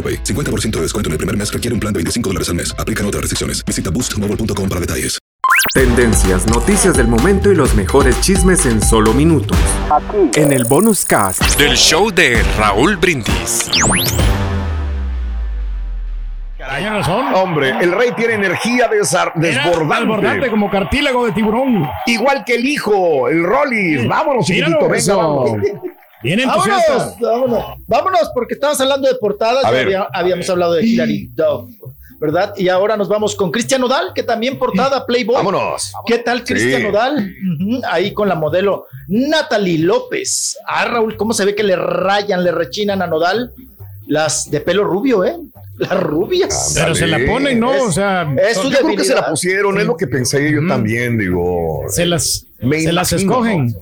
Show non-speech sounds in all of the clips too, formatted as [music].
AroPay. 50% de descuento en el primer mes requiere un plan de 25 dólares al mes. Aplican otras restricciones. Visita boostmobile.com para detalles. Tendencias, noticias del momento y los mejores chismes en solo minutos. En el bonus cast del show de Raúl Brindis. Hombre, el rey tiene energía desbordante. Desbordante como cartílago de tiburón. Igual que el hijo, el Rollis. Vámonos, Míralo, chiquitito, venga, eso. Vámonos. Bien Vámonos, entusiasta. vámonos, vámonos, porque estábamos hablando de portadas, ya ver. había- habíamos hablado de Hilary Duff, ¿verdad? Y ahora nos vamos con Cristian Nodal, que también portada Playboy. Vámonos. ¿Qué tal Cristian Sí. Ahí con la modelo Natalie López. Ah, Raúl, ¿cómo se ve que le rayan, le rechinan a Nodal? Las de pelo rubio, ¿eh? Las rubias. Pero se la ponen, ¿no? Es- o sea, es Yo creo que se la debilidad. pusieron, es lo que pensé yo también, digo. se las, Me se las escogen.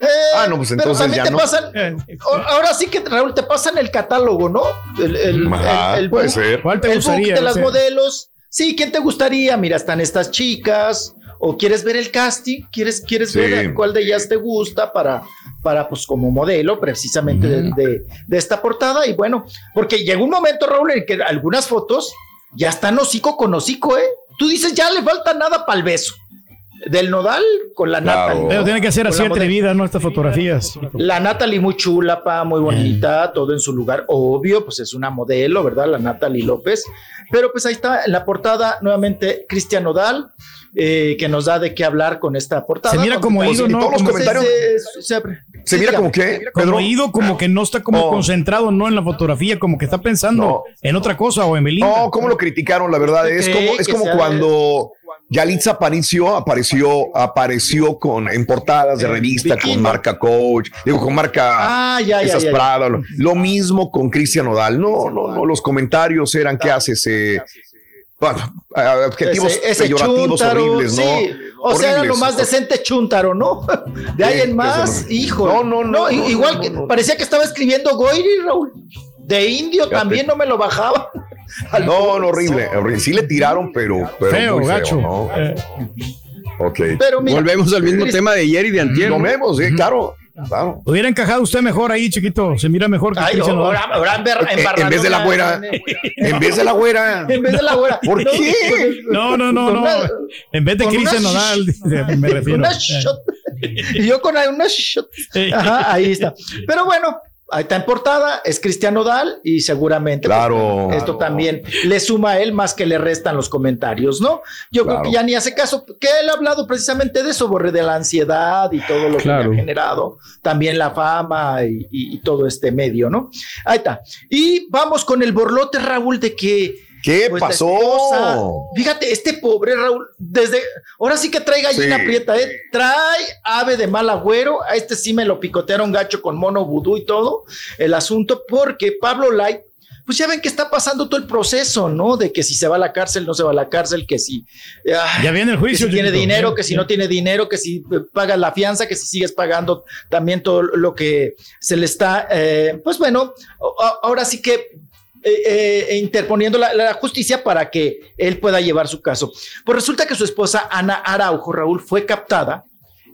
Eh, Ah, no, pues pero entonces ya te no. pasan. Eh, a- Ahora sí que, Raúl, te pasan el catálogo, ¿no? El, el- Ajá, el- el puede book- ser. ¿Cuál te el book gustaría? de las modelos. Sí, ¿quién te gustaría? Mira, están estas chicas. ¿O quieres ver el casting? ¿Quieres, quieres Sí. ver cuál de ellas te gusta para, para pues, como modelo precisamente de, de- de esta portada? Y bueno, porque llegó un momento, Raúl, en que algunas fotos ya están hocico con hocico, ¿eh? Tú dices, ya le falta nada para el beso. Del nodal con la Claro. Natalie. Pero tiene que ser así atrevida, ¿no? Estas fotografías. La Natalie muy chula, pa, muy bonita, todo en su lugar. Obvio, pues es una modelo, ¿verdad? La Natalie López. Pero pues ahí está en la portada nuevamente Cristian Nodal, eh, que nos da de qué hablar con esta portada. Se mira como ido, ¿no? todos los comentarios- se- se- se abre. Se Sí, mira como que, como ido, como que no está como Oh. concentrado, ¿no? En la fotografía, como que está pensando No. en otra cosa o en Belinda. No, ¿cómo lo criticaron? La verdad es como, es como cuando Yalitza apareció, apareció, apareció con en portadas de Eh, revista bikini. con marca Coach, digo con marca Ah, ya, esas ya, ya. Prada. Lo, lo mismo con Cristian Nodal. No, no, no. Los comentarios eran que haces eh, bueno, adjetivos Ese, ese peyorativos horribles, ¿no? sí. O sea, era lo más decente chúntaro, ¿no? De ahí en más, no. hijo. No, no, no, no, igual no, que parecía que estaba escribiendo Goiri, Raúl. De indio Fíjate. también no me lo bajaba. No, no, horrible, horrible. Sí le tiraron, pero, pero feo, muy feo, gacho. ¿no? Eh, Ok. Pero mira, Volvemos al mismo tema de ayer y de antier. Lo vemos, sí, claro. claro. hubiera encajado usted mejor ahí, chiquito. Se mira mejor que Ay, ahora, ahora en, Eh, vez de la güera. En vez de la güera. En vez de la güera. ¿Por No, qué? No, no, no, no. una- En vez de con Cristian una Nodal, me refiero. Una Eh, shot. Y yo con una shot. eh, Ajá, ahí está. Pero bueno, ahí está en portada, es Cristian Nodal y seguramente pues, Claro. esto también le suma a él más que le restan los comentarios, ¿no? Yo creo que ya ni hace caso, que él ha hablado precisamente de eso, Borre, de la ansiedad y todo lo que ha generado, también la fama y, y- y todo este medio, ¿no? Ahí está. Y vamos con el borlote, Raúl, de que ¿Qué pues, pasó? esposa- fíjate, este pobre Raúl, desde ahora sí que trae gallina Sí. prieta, ¿eh? Trae ave de mal agüero. A este sí me lo picotearon gacho con mono vudú y todo el asunto, porque Pablo Light, pues ya ven que está pasando todo el proceso, ¿no? De que si se va a la cárcel, no se va a la cárcel, que si. ah, Ya viene el que juicio. si tiene dinero, que si no tiene dinero, que si eh, pagas la fianza, que si sigues pagando también todo lo que se le está, eh, pues bueno, ahora sí que eh, eh, interponiendo la, la justicia para que él pueda llevar su caso. Pues resulta que su esposa Ana Araujo, Raúl, fue captada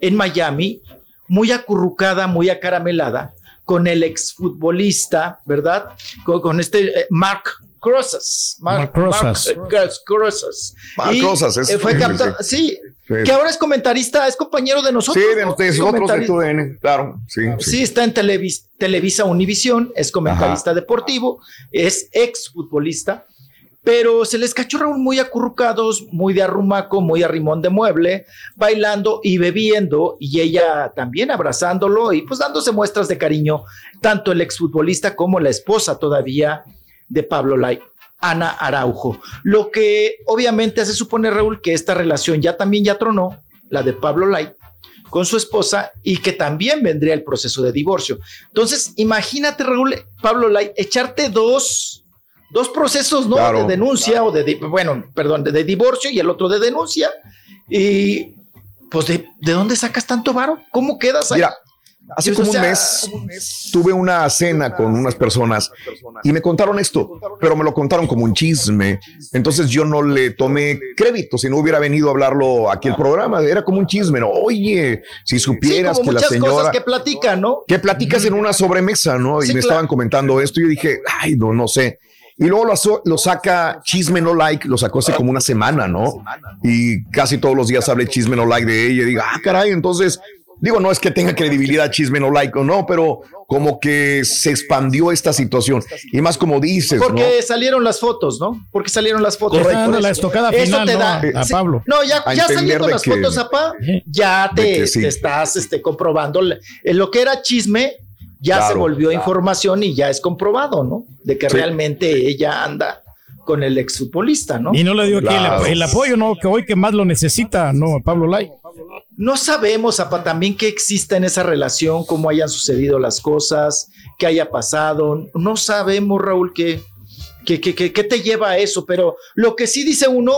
en Miami, muy acurrucada, muy acaramelada, con el exfutbolista, ¿verdad? Con, con este eh, Mark Crosas. Mark Rosas. Mark, Crosas. Mark es- eh, fue captado, Sí. Que ahora es comentarista, es compañero de Sí, nosotros. de ¿no? ustedes, Es otros de comentarista. tu DN, claro. Sí, sí. Sí, está en Televis- Televisa Univisión, es comentarista deportivo, es exfutbolista. pero se les cachó Raúl muy acurrucados, muy de arrumaco, muy arrimón de mueble, bailando y bebiendo, y ella también abrazándolo y pues dándose muestras de cariño, tanto el exfutbolista como la esposa todavía de Pablo Lai. Ana Araujo, lo que obviamente hace suponer Raúl que esta relación ya también ya tronó, la de Pablo Lai, con su esposa y que también vendría el proceso de divorcio. Entonces, imagínate, Raúl, Pablo Lai, echarte dos, dos procesos, ¿no? Claro. De denuncia o de, bueno, perdón, de, de divorcio y el otro de denuncia. Y pues, ¿de, de dónde sacas tanto varo? ¿Cómo quedas ahí? Mira, hace como un sea, mes tuve una cena con unas personas y me contaron esto, pero me lo contaron como un chisme. Entonces yo no le tomé crédito si no hubiera venido a hablarlo aquí el programa. Era como un chisme, ¿no? Oye, si Sí, supieras como que la señora... cosas que platican, ¿no? que platicas en una sobremesa, ¿no? Y Sí, me claro. estaban comentando esto y yo dije, ay, no, no sé. Y luego lo, lo saca Chisme No Like, lo sacó hace como una semana, ¿no? Y casi todos los días hablé Chisme No Like de ella y digo, ah, caray, entonces, digo, no es que tenga credibilidad Chisme No Like o no, pero como que se expandió esta situación. Y más como dices, Porque salieron las fotos, ¿no? Porque salieron las fotos. Correcto. La estocada Eso final, te ¿no? da- A. Pablo. No, ya, ya saliendo las que- fotos, apá, ya te, que sí. te estás este, comprobando lo que era chisme, ya se Claro, volvió claro. información y ya es comprobado, ¿no? De que Sí. realmente ella anda con el exfutbolista, ¿no? Y no le dio aquí el, Claro. el apoyo, ¿no? Que hoy que más lo necesita, ¿no? Pablo Lai. No sabemos, apa, también qué exista en esa relación, cómo hayan sucedido las cosas, qué haya pasado. No sabemos, Raúl, qué, qué, qué, qué- qué te lleva a eso, pero lo que sí dice uno,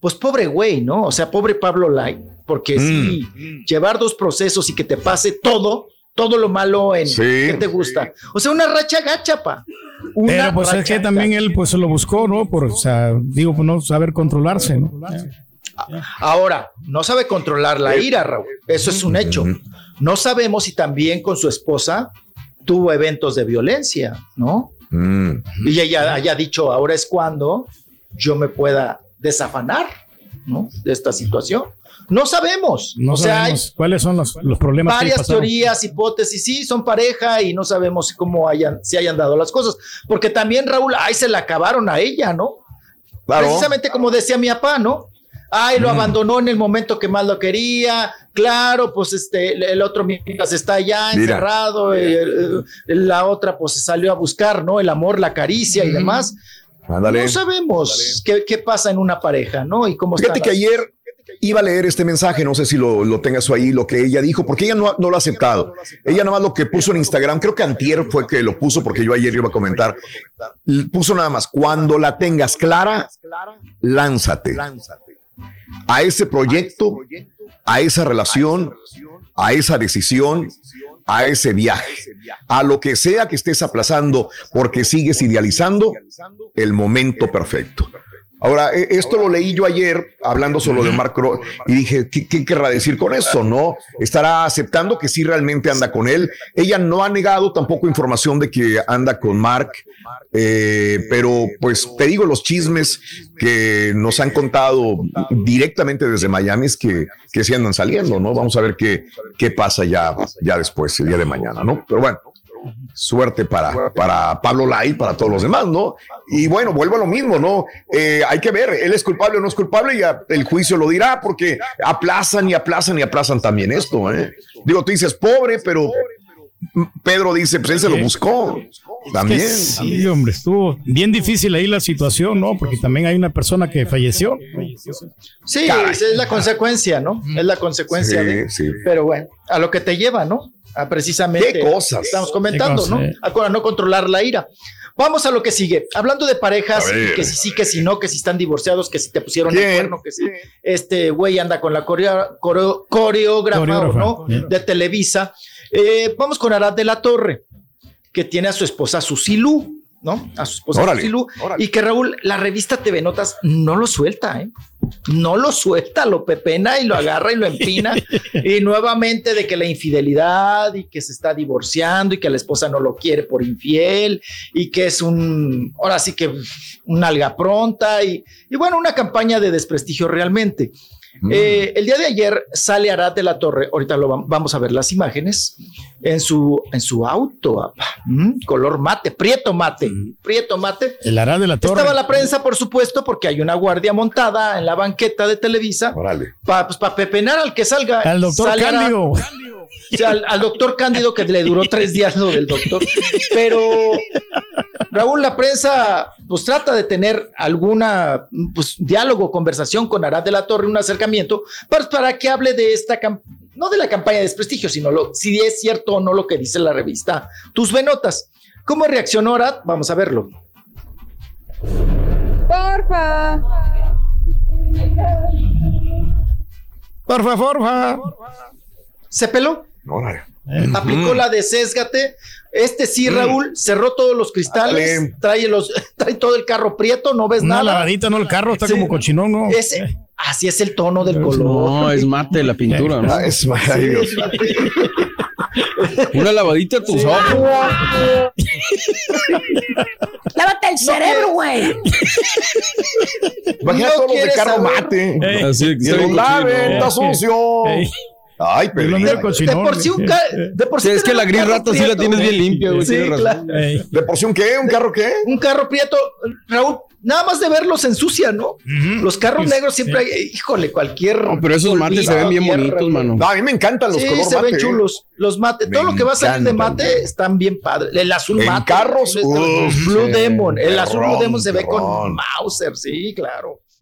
pues pobre güey, ¿no? O sea, pobre Pablo Lai, porque sí, llevar dos procesos y que te pase todo, todo lo malo en Sí. qué te gusta. O sea, una racha gacha, pa. Una Pero pues es racha que también gacha. él pues se lo buscó, ¿no? Por, o sea, digo, pues no saber controlarse, ¿no? Ahora, no sabe controlar la ira, Raúl. Eso es un hecho. No sabemos si también con su esposa tuvo eventos de violencia, ¿no? Mm. Y ella haya dicho, ahora es cuando yo me pueda desafanar, ¿no? De esta situación. No sabemos. No o sea, hay sabemos cuáles son los, los problemas varias teorías, hipótesis, sí, son pareja y no sabemos cómo hayan, si hayan dado las cosas. Porque también, Raúl, ay, se la acabaron a ella, ¿no? Claro. Precisamente como decía mi papá, ¿no? Ay, lo abandonó en el momento que más lo quería. Claro, pues este, el- otro mientras está allá Mira. encerrado, eh, eh, la otra pues se salió a buscar, ¿no? El amor, la caricia y demás. Ándale. No sabemos qué, qué pasa en una pareja, ¿no? Y cómo Fíjate que ayer iba a leer este mensaje, no sé si lo, lo tengas ahí, lo que ella dijo, porque ella no, no lo ha aceptado. Ella nada más lo que puso en Instagram, creo que Antier fue que lo puso, porque yo ayer iba a comentar, puso nada más, cuando la tengas clara, lánzate a ese proyecto, a esa relación, a esa decisión, a ese viaje, a lo que sea que estés aplazando porque sigues idealizando el momento perfecto. Ahora, e- esto lo leí yo ayer hablando solo de Mark Ro- y dije, ¿qué, qué querrá decir con eso? ¿No? ¿Estará aceptando que sí realmente anda con él? Ella no ha negado tampoco información de que anda con Mark, eh, pero pues te digo, los chismes que nos han contado directamente desde Miami es que, que sí andan saliendo, ¿no? Vamos a ver qué, qué pasa ya, ya después, el día de mañana, ¿no? Pero bueno. Suerte para, para Pablo Lai, para todos los demás, ¿no? Y bueno, vuelvo a lo mismo, ¿no? Eh, hay que ver, él es culpable o no es culpable y a- el juicio lo dirá porque aplazan y aplazan y aplazan también esto, ¿eh? Digo, tú dices pobre, pero Pedro dice, pues él se lo buscó también. Sí, hombre, estuvo bien difícil ahí la situación, ¿no? Porque también hay una persona que falleció. Sí, Caray. esa es la consecuencia, ¿no? Es la consecuencia Sí, de. sí. Pero bueno, a lo que te lleva, ¿no? A precisamente. ¿Qué cosas? Estamos comentando, ¿no? eh. A, no controlar la ira. Vamos a lo que sigue. Hablando de parejas, que si sí, que si no, que si están divorciados, que si te pusieron el que si este güey anda con la coreo- coreo- coreógrafa, Coreógrafa, ¿no? bien. De Televisa. Eh, vamos con Arad de la Torre, que tiene a su esposa Susilú, ¿no? A su esposa Órale, Susilú. órale. Y que Raúl, la revista TV Notas no lo suelta, ¿eh? No lo suelta, lo pepena y lo agarra y lo empina. [laughs] y nuevamente de que la infidelidad y que se está divorciando y que la esposa no lo quiere por infiel y que es un, ahora sí que un alga pronta y, y bueno, una campaña de desprestigio realmente. Eh, el día de ayer sale Arad de la Torre, ahorita lo vamos a ver las imágenes, en su, en su auto, color mate, prieto mate, prieto mate. El Arad de la Torre. Estaba la prensa, por supuesto, porque hay una guardia montada en la banqueta de Televisa para pues, pepenar al que salga. Al doctor Cándido. Al, doctor Cándido que le duró tres días lo del doctor. Pero Raúl, la prensa pues trata de tener alguna pues diálogo, conversación con Arad de la Torre, un acercamiento, para, para que hable de esta no de la campaña de desprestigio, sino lo, si es cierto o no lo que dice la revista Tus Venotas. ¿Cómo reaccionó Arad? Vamos a verlo. Porfa. Porfa, porfa. ¿Se peló? No, Aplicó la de sésgate. Este sí, mm. Raúl, cerró todos los cristales, trae, los, [laughs] trae todo el carro prieto, no ves nada. Una lavadita, no, el carro está como cochinón, ¿no? así es el tono del color. No, es [laughs] mate la pintura, ¿no? es mate. Una lavadita a tus ojos. [laughs] Lávate el cerebro, güey. Imagina todos los de carro mate. Así que lo lave, está sucio. Ay, pero de, de, por sí un de por sí es que la gris rata sí la tienes bien limpia, güey. Sí, claro. ¿De por sí un qué? ¿Un carro qué? Un carro prieto. Raúl, nada más de verlos ensucia, ¿no? Los carros negros siempre hay, híjole, cualquier. No, pero esos mates se ven bien bonitos, mano. No, a mí me encantan los sí, se ven ¿eh? chulos. Los mates, todo lo que va a salir de mate están bien padres. El azul en mate. carros, Blue Demon. El azul Blue Demon se ve con Mauser, sí, claro.